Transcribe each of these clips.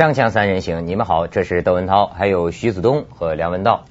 锵锵三人行，你们好，这是窦文涛，还有徐子东和梁文道。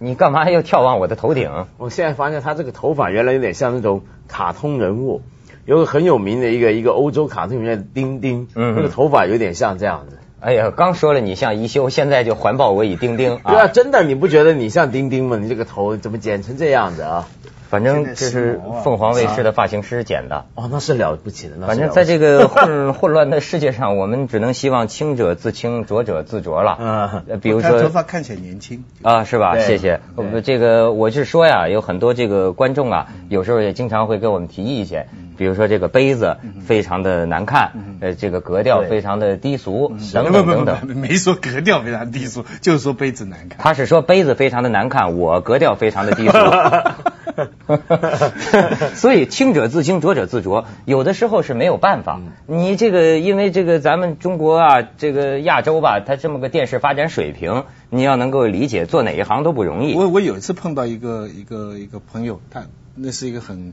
你干嘛要眺望我的头顶？我现在发现他这个头发原来有点像那种卡通人物，有个很有名的一个一个欧洲卡通里面的丁丁，嗯那个头发有点像这样子。哎呀，刚说了你像一休，现在就环抱我以丁丁对啊，啊。真的，你不觉得你像丁丁吗？你这个头怎么剪成这样子啊？反正这是凤凰卫视的发型师剪的。哦，那是了不起的。那反正在这个混 混乱的世界上，我们只能希望清者自清，浊者自浊了。嗯呃比如说头发看起来年轻，啊，是吧？谢谢。这个我是说呀，有很多这个观众啊，有时候也经常会给我们提意见，比如说这个杯子非常的难看，呃，这个格调非常的低俗，等等等等。没说格调非常低俗，就是说杯子难看。他是说杯子非常的难看，我格调非常的低俗。所以清者自清，浊者自浊，有的时候是没有办法。你这个因为这个咱们中国啊，这个亚洲吧，它这么个电视发展水平，你要能够理解，做哪一行都不容易。我我有一次碰到一个一个一个朋友，他那是一个很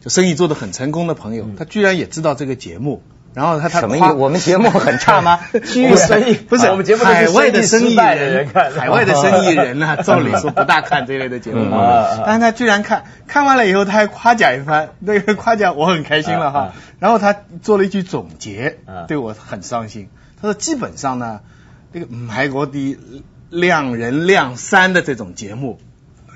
就生意做得很成功的朋友，他居然也知道这个节目，然后他他夸什么意思？我们节目很差吗？区域生意不是我们节目都是海外的生意失败的人看海外的生意人呢、照理说不大看这类的节目嗯，但是他居然看，看完了以后他还夸奖一番，那个 夸奖我很开心了啊哈。然后他做了一句总结啊，对我很伤心。他说基本上呢，这个唔係嗰啲亮人亮三的这种节目。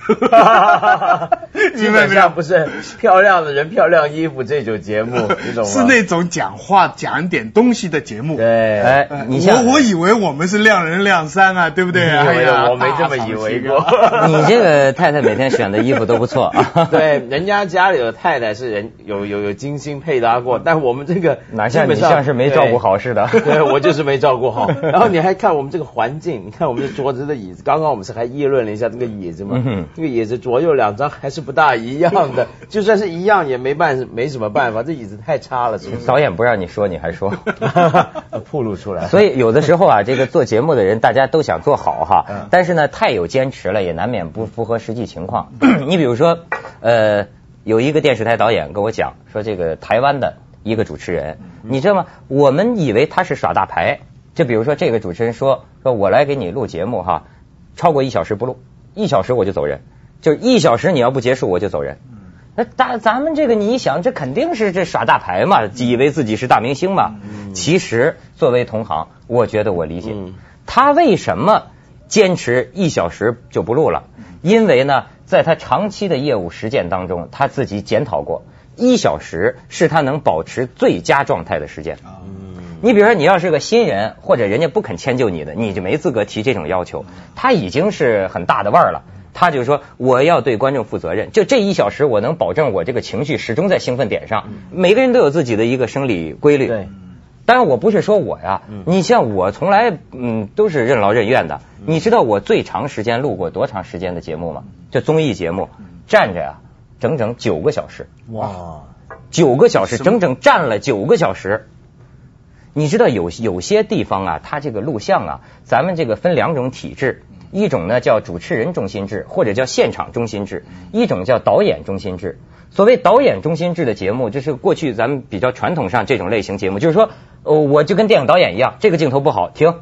基本上不是漂亮的人、漂亮衣服这种节目，你懂吗？是那种讲话讲点东西的节目。对，哎呃，你像我我以为我们是亮人亮三啊，对不对？哎呀我没这么以为过。你这个太太每天选的衣服都不错啊。对，人家家里的太太是人有有有精心配搭过，但我们这个哪像你像是没照顾好似的对对我就是没照顾好。然后你还看我们这个环境，你看我们这桌子的椅子，刚刚我们是还议论了一下这个椅子嘛，嗯哼这个椅子左右两张还是不大一样的，就算是一样也没办没什么办法，这椅子太差了，是不是？导演不让你说，你还说。暴露出来，所以有的时候啊，这个做节目的人大家都想做好哈嗯，但是呢，太有坚持了，也难免不符合实际情况。你比如说，呃，有一个电视台导演跟我讲说，这个台湾的一个主持人，你知道吗？我们以为他是耍大牌，就比如说这个主持人说说我来给你录节目哈，超过一小时不录，一小时我就走人，就是一小时你要不结束我就走人。那大咱们这个你一想，这肯定是这耍大牌嘛，以为自己是大明星嘛。其实作为同行，我觉得我理解嗯他为什么坚持一小时就不录了，因为呢，在他长期的业务实践当中，他自己检讨过，一小时是他能保持最佳状态的时间。你比如说，你要是个新人，或者人家不肯迁就你的，你就没资格提这种要求。他已经是很大的腕儿了，他就说我要对观众负责任，就这一小时，我能保证我这个情绪始终在兴奋点上。每个人都有自己的一个生理规律。对。当然，我不是说我呀，你像我从来嗯都是任劳任怨的。你知道我最长时间录过多长时间的节目吗？就综艺节目，站着呀，整整九个小时。哇，九个小时，整整站了九个小时。你知道有有些地方啊，它这个录像啊，咱们这个分两种体制，一种呢叫主持人中心制，或者叫现场中心制，一种叫导演中心制。所谓导演中心制的节目，就是过去咱们比较传统上这种类型节目，就是说，呃，我就跟电影导演一样，这个镜头不好，停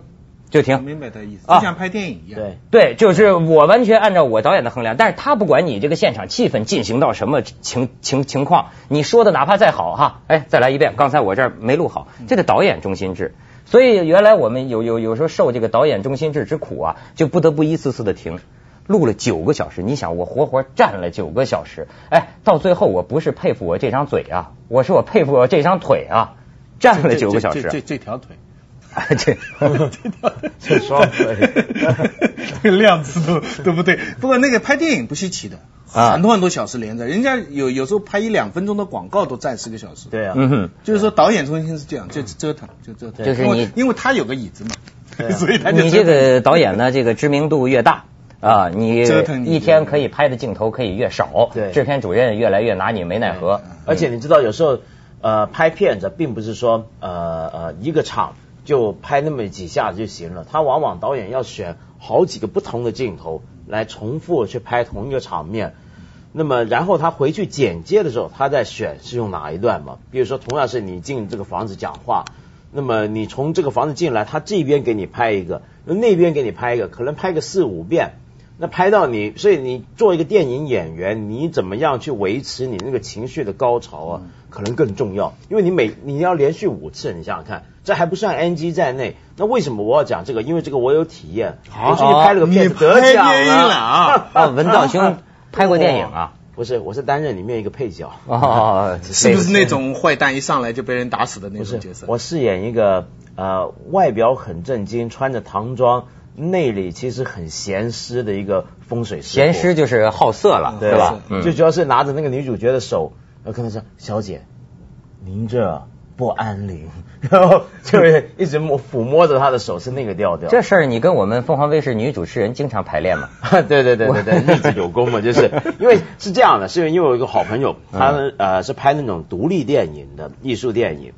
就我停。明白他意思，啊就像拍电影一样。对，对，就是我完全按照我导演的衡量，但是他不管你这个现场气氛进行到什么情情情况，你说的哪怕再好哈，哎，再来一遍，刚才我这儿没录好，这个导演中心制。所以原来我们有有有时候受这个导演中心制之苦啊，就不得不一次次的停，录了九个小时。你想我活活站了九个小时，哎，到最后我不是佩服我这张嘴啊，我是我佩服我这张腿啊，站了九个小时。这这这条腿，这 这双腿，这个量词都都不对。不过那个拍电影不稀奇的，啊很多很多小时连着，人家有有时候拍一两分钟的广告都站四个小时。对啊，嗯哼。就是说导演中心是这样，就折腾，就折腾。就是你因为他有个椅子嘛 所以他就你这个导演呢，这个知名度越大啊，你折腾你一天可以拍的镜头可以越少，对制片主任越来越拿你没奈何。而且你知道，有时候呃拍片子并不是说呃呃一个场就拍那么几下就行了，他往往导演要选好几个不同的镜头来重复去拍同一个场面。那么，然后他回去剪接的时候，他在选是用哪一段嘛？比如说，同样是你进这个房子讲话，那么你从这个房子进来，他这边给你拍一个，那边给你拍一个，可能拍个四五遍。那拍到你，所以你做一个电影演员，你怎么样去维持你那个情绪的高潮啊？可能更重要，因为你每你要连续五次，你想想看，这还不算 NG 在内。那为什么我要讲这个？因为这个我有体验，我最近拍了个片子得奖了啊！文道兄拍过电影啊？不是，我是担任里面一个配角。哦，是不是那种坏蛋一上来就被人打死的那种角色？我饰演一个呃，外表很震惊，穿着唐装。内里其实很闲湿的一个风水师，闲湿就是好色了，对吧？最主要是拿着那个女主角的手，然后跟她说：“小姐，您这不安宁。”然后就是一直摸抚摸着她的手，是那个调调。这事儿你跟我们凤凰卫视女主持人经常排练嘛？对对对对对，日子有功嘛，就是因为是这样的，是因为我有一个好朋友，他呃是拍那种独立电影的艺术电影。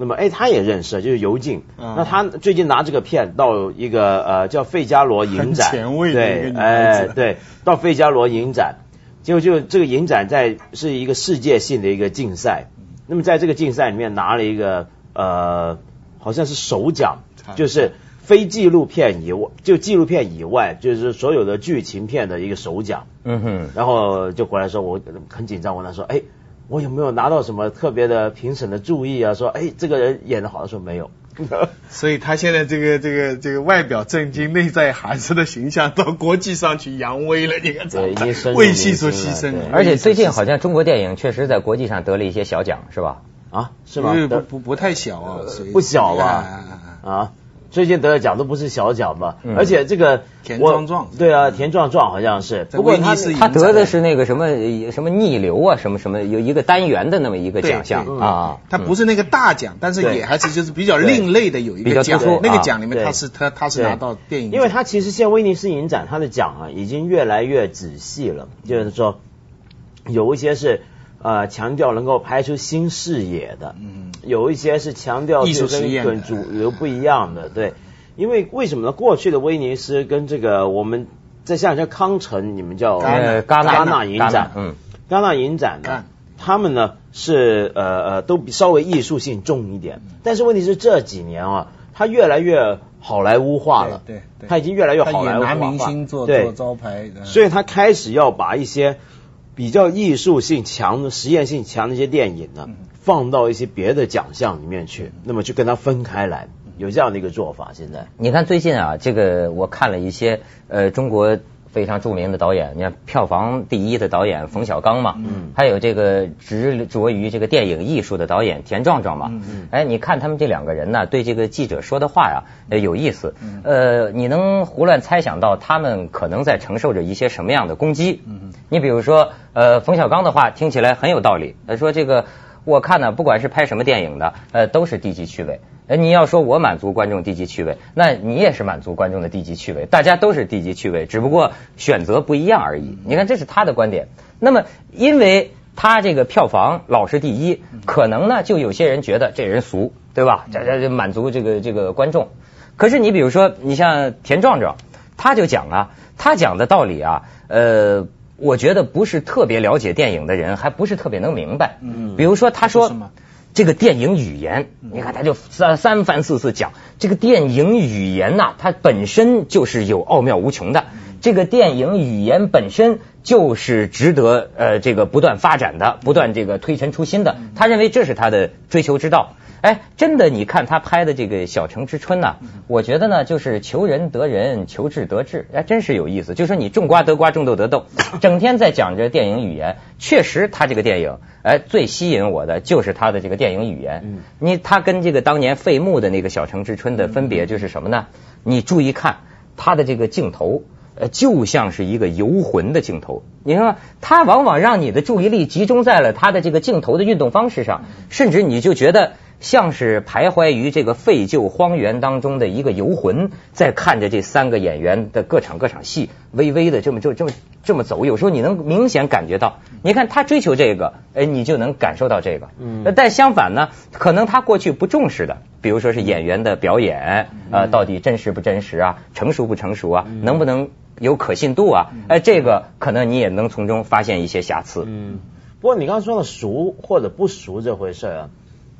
那么，哎，他也认识，就是尤静。那他最近拿这个片到一个呃叫费加罗影展，前卫对，哎，对，到费加罗影展，结果就这个影展在是一个世界性的一个竞赛。那么在这个竞赛里面拿了一个呃，好像是首奖，就是非纪录片以外，就纪录片以外，就是所有的剧情片的一个首奖。嗯哼。然后就回来说，我很紧张，问他说，哎。我有没有拿到什么特别的评审的注意啊？说，哎，这个人演的好，说没有。所以他现在这个这个这个外表震惊、内在寒舍的形象到国际上去扬威了，你看，为戏所牺牲。而且最近好像中国电影确实在国际上得了一些小奖，是吧？啊，是吧？不不不太小啊，不小吧？啊。最近得的奖都不是小奖吧？而且这个田壮壮，对啊，田壮壮好像是。不过他他得的是那个什么什么逆流啊，什么什么有一个单元的那么一个奖项啊。他不是那个大奖，但是也还是就是比较另类的有一个奖。那个奖里面他是他他是拿到电影。因为他其实现在威尼斯影展他的奖啊已经越来越仔细了，就是说有一些是。呃，强调能够拍出新视野的，嗯，有一些是强调艺术实验跟主流不一样的，对，因为为什么呢？过去的威尼斯跟这个我们在像像康城，你们叫戛戛纳。影展，嗯，戛纳影展呢，他们呢是呃呃都比稍微艺术性重一点，但是问题是这几年啊，它越来越好莱坞化了，对，它已经越来越好莱坞化，拿明星做做招牌，所以他开始要把一些。比较艺术性强的、实验性强的一些电影呢，放到一些别的奖项里面去，那么就跟它分开来，有这样的一个做法。现在你看最近啊，这个我看了一些呃中国。非常著名的导演，你看票房第一的导演冯小刚嘛，嗯，还有这个执着于这个电影艺术的导演田壮壮嘛，嗯，哎，你看他们这两个人呢，对这个记者说的话呀，有意思，呃，你能胡乱猜想到他们可能在承受着一些什么样的攻击？嗯，你比如说，呃，冯小刚的话听起来很有道理，他说这个我看呢，不管是拍什么电影的，呃，都是低级趣味。哎，你要说我满足观众低级趣味，那你也是满足观众的低级趣味，大家都是低级趣味，只不过选择不一样而已。你看，这是他的观点。那么，因为他这个票房老是第一，可能呢，就有些人觉得这人俗，对吧？这这满足这个这个观众。可是你比如说，你像田壮壮，他就讲啊，他讲的道理啊，呃，我觉得不是特别了解电影的人，还不是特别能明白。嗯。比如说，他说。这个电影语言，你看他就三三番四次讲这个电影语言呐，它本身就是有奥妙无穷的。这个电影语言本身就是值得呃这个不断发展的，不断这个推陈出新的。他认为这是他的追求之道。哎，真的，你看他拍的这个《小城之春》呐，我觉得呢，就是求人得人，求智得智，哎，真是有意思。就说你种瓜得瓜，种豆得豆，整天在讲着电影语言，确实他这个电影，哎，最吸引我的就是他的这个电影语言。你他跟这个当年费穆的那个《小城之春》的分别就是什么呢？你注意看他的这个镜头，呃，就像是一个游魂的镜头。你看，它往往让你的注意力集中在了它的这个镜头的运动方式上，甚至你就觉得。像是徘徊于这个废旧荒原当中的一个游魂，在看着这三个演员的各场各场戏，微微的这么就这么这么走。有时候你能明显感觉到，你看他追求这个，哎，你就能感受到这个。嗯。但相反呢，可能他过去不重视的，比如说是演员的表演，呃，到底真实不真实啊，成熟不成熟啊，能不能有可信度啊？哎，这个可能你也能从中发现一些瑕疵。嗯。不过你刚刚说的熟或者不熟这回事啊。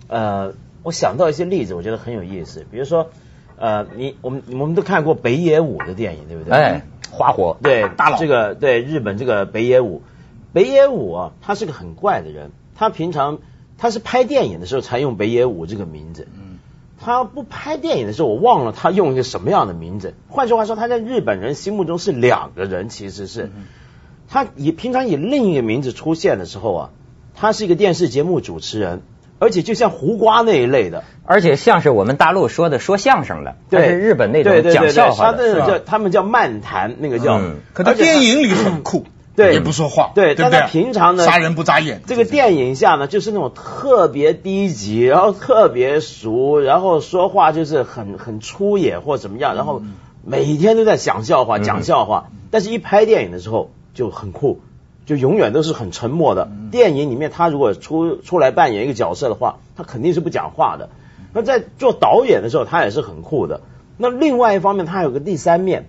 呃，我想到一些例子，我觉得很有意思。比如说，呃，你我们我们都看过北野武的电影，对不对？哎，花火，对，大佬这个对日本这个北野武，北野武啊，他是个很怪的人。他平常他是拍电影的时候才用北野武这个名字。嗯，他不拍电影的时候，我忘了他用一个什么样的名字。换句话说，他在日本人心目中是两个人，其实是。他以平常以另一个名字出现的时候啊，他是一个电视节目主持人，而且就像胡瓜那一类的，而且像是我们大陆说的说相声的，他对是日本那种讲笑话他的，叫他们叫漫谈，那个叫。嗯可他电影里很酷，对也不说话，对对不对？但他平常呢杀人不眨眼，这个电影下呢，就是那种特别低级，然后特别俗，然后说话就是很很粗野或怎么样，然后每天都在讲笑话，嗯讲笑话。但是一拍电影的时候就很酷，就永远都是很沉默的。电影里面他如果出出来扮演一个角色的话，他肯定是不讲话的。那在做导演的时候，他也是很酷的。那另外一方面，他还有个第三面，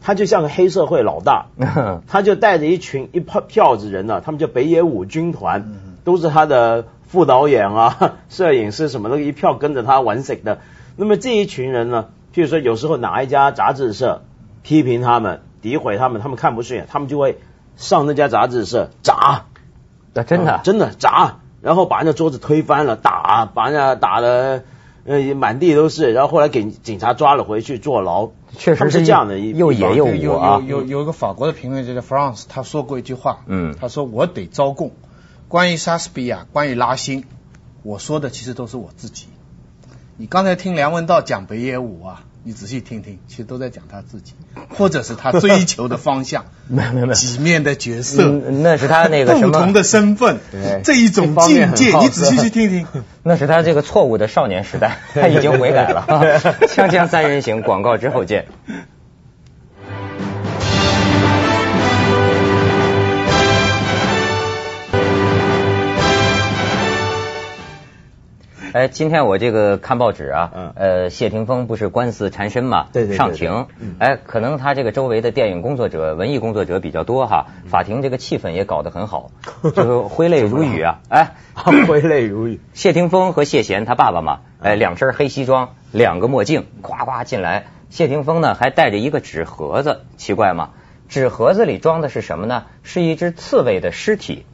他就像个黑社会老大，他就带着一群一票票子人呢、他们叫北野武军团，都是他的副导演啊、摄影师什么的，一票跟着他玩 sick 的。那么这一群人呢，譬如说有时候哪一家杂志社批评他们、诋毁他们，他们看不顺眼，他们就会上那家杂志社砸，啊真的，真的砸，然后把人家桌子推翻了，打，把人家打的呃满地都是，然后后来给警察抓了回去坐牢。确实他们是这样的一又野又有啊有，有有一个法国的评论家叫 France，他说过一句话，嗯他说我得招供，关于莎士比亚，关于拉辛，我说的其实都是我自己。你刚才听梁文道讲北野武啊，你仔细听听，其实都在讲他自己，或者是他追求的方向，没有没有没有几面的角色，嗯那是他那个什么不同的身份对，这一种境界，你仔细去听听。那是他这个错误的少年时代，他已经悔改了。锵锵三人行，广告之后见。哎，今天我这个看报纸啊，嗯呃，谢霆锋不是官司缠身嘛，对对对上庭，哎，可能他这个周围的电影工作者、文艺工作者比较多哈，法庭这个气氛也搞得很好，就是挥泪如雨啊，哎，挥泪如雨。谢霆锋和谢贤他爸爸嘛，哎，两身黑西装，两个墨镜，咵咵进来。谢霆锋呢还带着一个纸盒子，奇怪吗？纸盒子里装的是什么呢？是一只刺猬的尸体。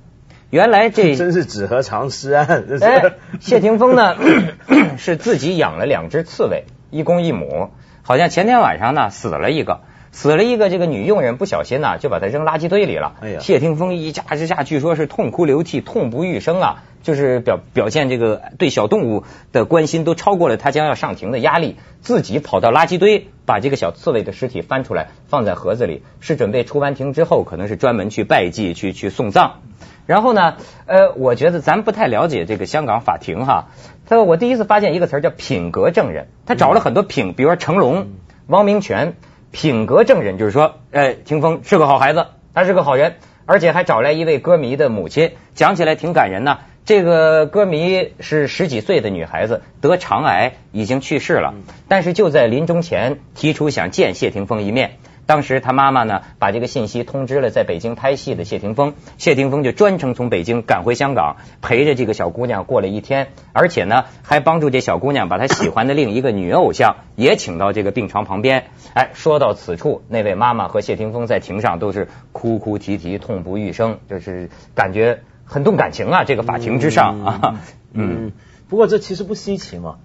原来这 真是纸盒藏尸案。哎，谢霆锋呢 是自己养了两只刺猬，一公一母。好像前天晚上呢死了一个，死了一个，这个女佣人不小心呢就把它扔垃圾堆里了。哎呀谢霆锋一家之下据说是痛哭流涕、痛不欲生啊，就是表表现这个对小动物的关心都超过了他将要上庭的压力，自己跑到垃圾堆把这个小刺猬的尸体翻出来放在盒子里，是准备出完庭之后可能是专门去拜祭、去去送葬。然后呢，呃，我觉得咱不太了解这个香港法庭哈。他说我第一次发现一个词儿叫品格证人，他找了很多品，比如说成龙、汪明荃，品格证人就是说，哎，霆锋是个好孩子，他是个好人，而且还找来一位歌迷的母亲，讲起来挺感人呢。这个歌迷是十几岁的女孩子，得肠癌，已经去世了，但是就在临终前提出想见谢霆锋一面。当时他妈妈呢，把这个信息通知了在北京拍戏的谢霆锋，谢霆锋就专程从北京赶回香港，陪着这个小姑娘过了一天，而且呢，还帮助这小姑娘把她喜欢的另一个女偶像也请到这个病床旁边。哎，说到此处，那位妈妈和谢霆锋在庭上都是哭哭啼啼、痛不欲生，就是感觉很动感情啊，这个法庭之上啊，嗯，嗯，不过这其实不稀奇嘛。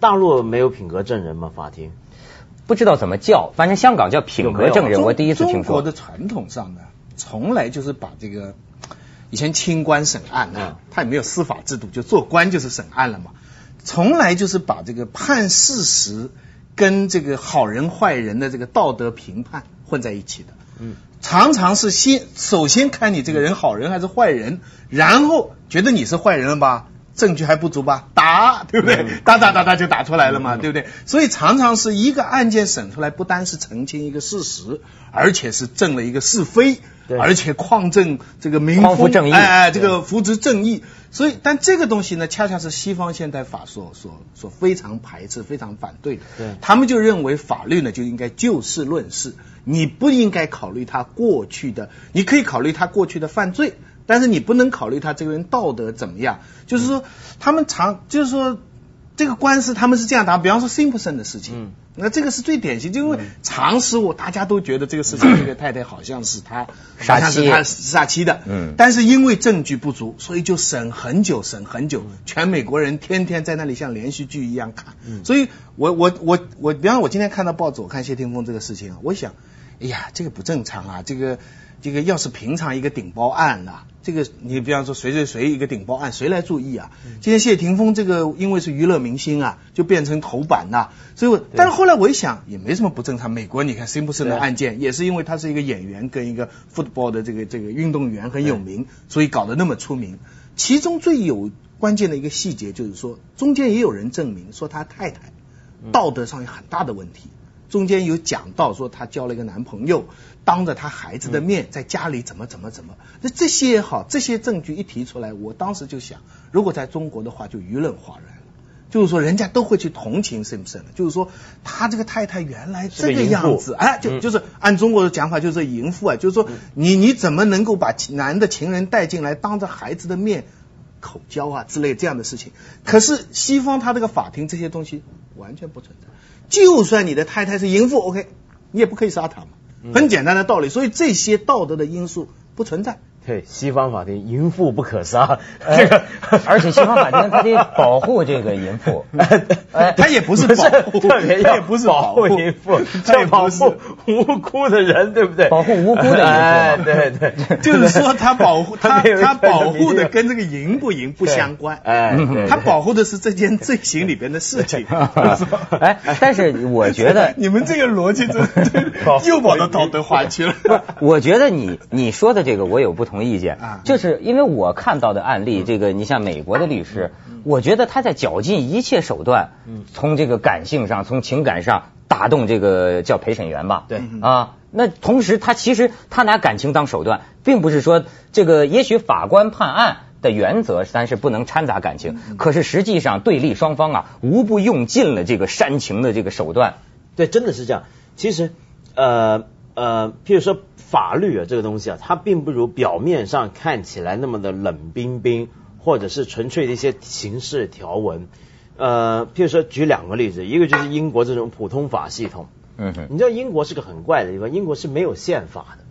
大陆没有品格证人嘛？法庭？不知道怎么叫，反正香港叫品格证人，我第一次听说。中国的传统上呢，从来就是把这个以前清官审案嗯啊，他也没有司法制度，就做官就是审案了嘛，从来就是把这个判事实跟这个好人坏人的这个道德评判混在一起的。嗯，常常是先首先看你这个人好人还是坏人，然后觉得你是坏人了吧？证据还不足吧？打，对不对？打打打打就打出来了嘛，对不对？所以常常是一个案件审出来，不单是澄清一个事实，而且是正了一个是非，对而且匡正这个民风，正义哎哎，这个扶植正义。所以，但这个东西呢，恰恰是西方现代法所所所非常排斥、非常反对的。对他们就认为法律呢就应该就事论事，你不应该考虑他过去的，你可以考虑他过去的犯罪，但是你不能考虑他这个人道德怎么样。就是说，他们常就是说，这个官司他们是这样打，比方说 Simpson 的事情，嗯。那这个是最典型，就因为常识我大家都觉得这个事情，这个太太好像是他杀妻好像是他杀妻的，嗯。但是因为证据不足，所以就审很久，审很久，全美国人天天在那里像连续剧一样看，所以我我我我，比方我今天看到报纸，我看谢霆锋这个事情啊，我想，哎呀，这个不正常啊，这个这个要是平常一个顶包案啊，这个你比方说谁谁谁一个顶包案，谁来注意啊？今天谢霆锋这个因为是娱乐明星啊，就变成头版呐、所以我但是后来我一想也没什么不正常。美国你看辛普森的案件也是因为他是一个演员跟一个 football 的这个这个运动员很有名，所以搞得那么出名。其中最有关键的一个细节就是说，中间也有人证明说他太太道德上有很大的问题。中间有讲到说她交了一个男朋友，当着他孩子的面在家里怎么怎么怎么，那这些也好，这些证据一提出来，我当时就想，如果在中国的话，就舆论哗然了。就是说，人家都会去同情 Simpson 的，就是说他这个太太原来这个样子，哎，就嗯。就是按中国的讲法，就是淫妇啊，就是说你你怎么能够把男的情人带进来，当着孩子的面口交啊之类这样的事情？可是西方他这个法庭这些东西完全不存在，就算你的太太是淫妇，OK，你也不可以杀她嘛，很简单的道理。所以这些道德的因素不存在。对，西方法庭淫妇不可杀，哎这个 而且西方法庭他得保护这个淫妇，哎他也不是 保护，特别要他也不是保护。淫妇，他也保护无辜的人，对不对？保护无辜的淫妇哎，对对，就是说他保护他他保护的跟这个淫不淫不相关，哎，对。他保护的是这件罪行里边的事情。但是我觉得你们这个逻辑真保又跑到道德化去了。我觉得你你说的这个我有不同意见。啊就是因为我看到的案例，这个你像美国的律师，我觉得他在绞尽一切手段，从这个感性上，从情感上打动这个叫陪审员吧，对。啊，那同时他其实他拿感情当手段，并不是说这个也许法官判案。的原则咱是不能掺杂感情，可是实际上对立双方啊，无不用尽了这个煽情的这个手段。对，真的是这样。其实，呃呃，譬如说法律啊这个东西啊，它并不如表面上看起来那么的冷冰冰，或者是纯粹的一些形式条文。呃，譬如说举两个例子，一个就是英国这种普通法系统。嗯哼，你知道英国是个很怪的地方，英国是没有宪法的。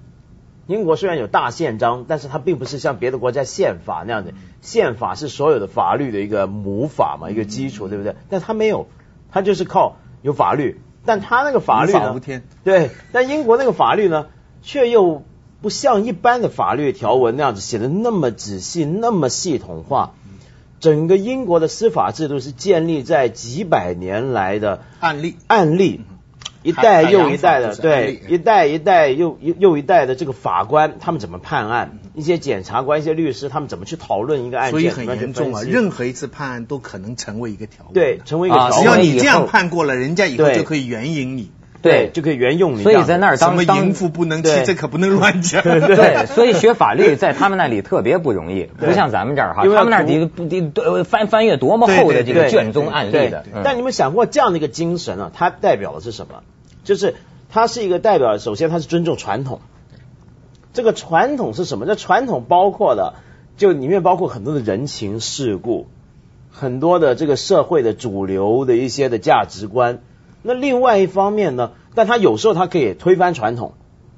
英国虽然有大宪章，但是它并不是像别的国家宪法那样的，宪法是所有的法律的一个母法嘛，一个基础，对不对？但它没有，它就是靠有法律，但他那个法律呢？无法无天，对，但英国那个法律呢，却又不像一般的法律条文那样子写的那么仔细、那么系统化。整个英国的司法制度是建立在几百年来的案例。案例，一代又一代的，对，一代一代又又又一代的这个法官，他们怎么判案？一些检察官、一些律师，他们怎么去讨论一个案件？所以很严重啊，任何一次判案都可能成为一个条文。对，成为一个啊条文只要你这样判过了，人家以后就可以援引你。对，就可以援用你。所以在那儿什么淫妇不能这可不能乱讲。对，所以学法律在他们那里特别不容易，不像咱们这儿哈，他们那儿读得得得翻翻阅多么厚的这个卷宗案例对的。嗯但你们想过这样的一个精神啊，它代表的是什么？就是它是一个代表，首先它是尊重传统。这个传统是什么？这传统包括的，就里面包括很多的人情世故，很多的这个社会的主流的一些的价值观。那另外一方面呢，但它有时候它可以推翻传统，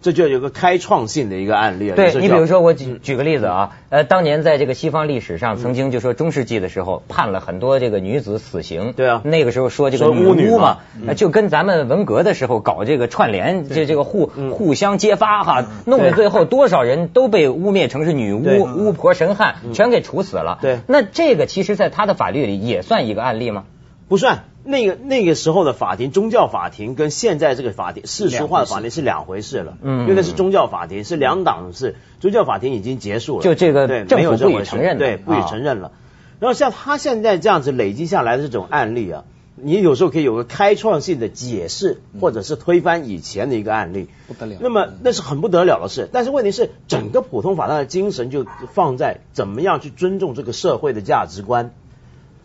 这就有个开创性的一个案例了。对你比如说，我举举个例子啊，呃，当年在这个西方历史上，曾经就说中世纪的时候判了很多这个女子死刑。对啊。那个时候说这个巫女巫嘛就跟咱们文革的时候搞这个串联，这这个互嗯。互相揭发哈，弄对。得最后多少人都被污蔑成是女巫、巫婆、神汉，全给处死了。对。那这个其实在他的法律里也算一个案例吗？不算，那个那个时候的法庭，宗教法庭跟现在这个法庭世俗化的法庭是两回事了。嗯。因为那是宗教法庭，是两党是宗教法庭已经结束了，就这个对没有这回事。承认对，不予啊。承认了。然后像他现在这样子累积下来的这种案例啊，你有时候可以有个开创性的解释，或者是推翻以前的一个案例，不得了。那么那是很不得了的事。但是问题是，整个普通法它的精神就放在怎么样去尊重这个社会的价值观。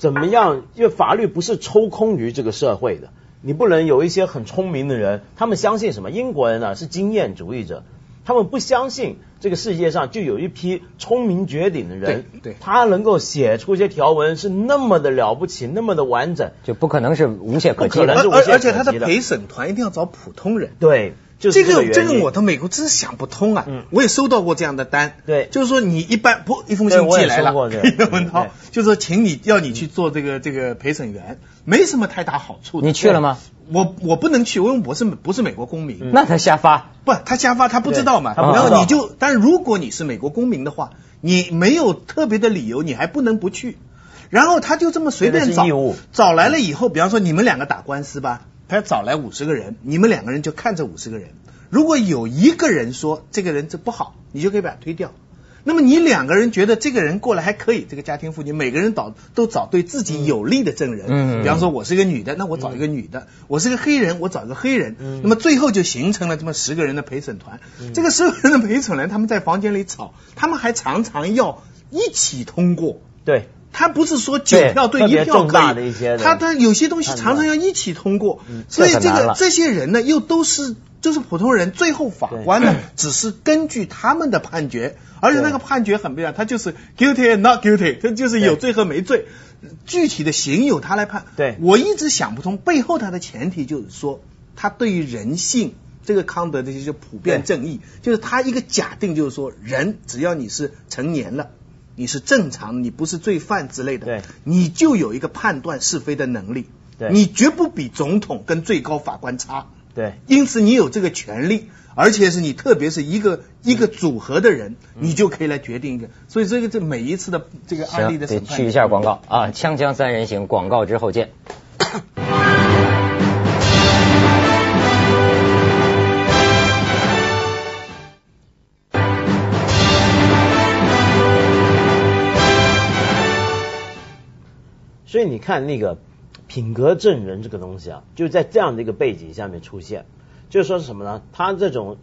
怎么样？因为法律不是抽空于这个社会的，你不能有一些很聪明的人，他们相信什么？英国人呢、是经验主义者，他们不相信这个世界上就有一批聪明绝顶的人，对对他能够写出一些条文是那么的了不起，那么的完整，就不可能是无懈可击不可能的。是无懈可击而而且他的的陪审团一定要找普通人。对，就是这个这个我到美国真是想不通啊！嗯我也收到过这样的单，对就是说你一般不一封信寄来了，这个文涛对就说请你要你去做这个这个陪审员，没什么太大好处的。你去了吗？我我不能去，因为我是不是美国公民。那他瞎发，不，他瞎发，他不知道嘛。然后你就，但如果你是美国公民的话，你没有特别的理由，你还不能不去。然后他就这么随便找找来了以后，比方说你们两个打官司吧，他找来五十个人，你们两个人就看这五十个人。如果有一个人说这个人这不好，你就可以把他推掉。那么你两个人觉得这个人过来还可以，这个家庭妇女每个人找都找对自己有利的证人。嗯比方说我是一个女的，那我找一个女的；我是个黑人，我找一个黑人。那么最后就形成了这么十个人的陪审团。这个十个人的陪审团他们在房间里吵，他们还常常要一起通过。对。他不是说九票对一票可以，大的一些他他有些东西常常要一起通过，所以这个这些人呢又都是就是普通人，最后法官呢只是根据他们的判决，而且那个判决很不一样，他就是 guilty and not guilty，他就是有罪和没罪，具体的刑由他来判。对。我一直想不通，背后他的前提就是说，他对于人性。这个康德的这些普遍正义，就是他一个假定，就是说人只要你是成年了，你是正常，你不是罪犯之类的，对。你就有一个判断是非的能力，对。你绝不比总统跟最高法官差，对。因此你有这个权利，而且是你特别是一个一个组合的人，你就可以来决定一个，所以这个这每一次的这个案例，的审判，得去一下广告。啊！锵锵三人行，广告之后见。所以你看那个品格证人这个东西啊，就在这样的一个背景下面出现，就是说是什么呢？他这种，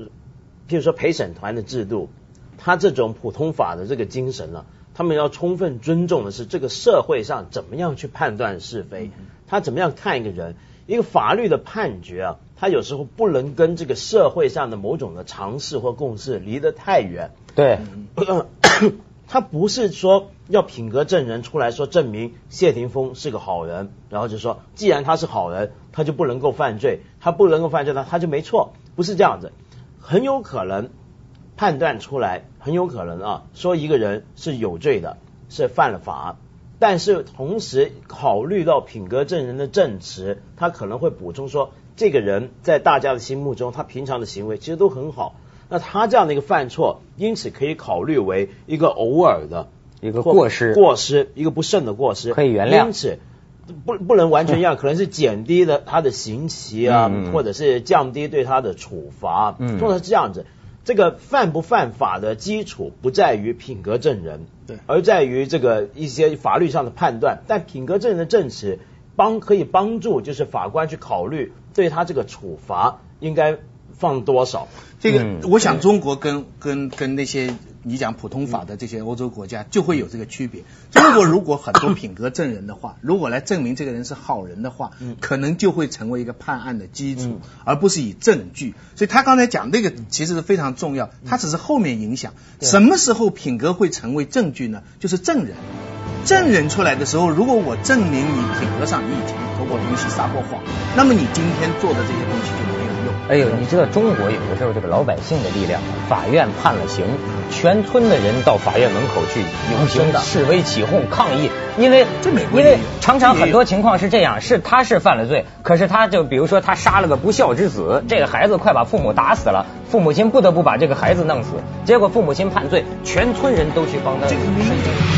譬如说陪审团的制度，他这种普通法的这个精神呢、他们要充分尊重的是这个社会上怎么样去判断是非，他怎么样看一个人，一个法律的判决啊，他有时候不能跟这个社会上的某种的常识或共识离得太远。对，他不是说要品格证人出来说证明谢霆锋是个好人，然后就说既然他是好人，他就不能够犯罪，他不能够犯罪那，他就没错，不是这样子，很有可能判断出来，很有可能啊，说一个人是有罪的，是犯了法。但是同时考虑到品格证人的证词，他可能会补充说，这个人在大家的心目中，他平常的行为其实都很好。那他这样的一个犯错，因此可以考虑为一个偶尔的一个过失。过失一个不慎的过失，可以原谅。因此不不能完全一样，可能是减低了他的刑期啊，或者是降低对他的处罚，嗯。通常是这样子。这个犯不犯法的基础不在于品格证人，对。而在于这个一些法律上的判断。但品格证人的证词帮可以帮助，就是法官去考虑对他这个处罚应该放多少。这个嗯。我想中国跟跟跟那些你讲普通法的这些欧洲国家就会有这个区别。中国如果很多品格证人的话，如果来证明这个人是好人的话，可能就会成为一个判案的基础，而不是以证据。所以他刚才讲那个其实是非常重要，他只是后面影响。什么时候品格会成为证据呢？就是证人。证人出来的时候，如果我证明你品格上你以前偷过东西、撒过谎，那么你今天做的这些东西就没有用。哎呦，你知道中国有的时候这个老百姓的力量啊，法院判了刑，全村的人到法院门口去游行、示威、起哄、抗议，因为因为常常很多情况是这样，是他是犯了罪，可是他就比如说他杀了个不孝之子，这个孩子快把父母打死了，父母亲不得不把这个孩子弄死，结果父母亲判罪，全村人都去帮他这个没申请。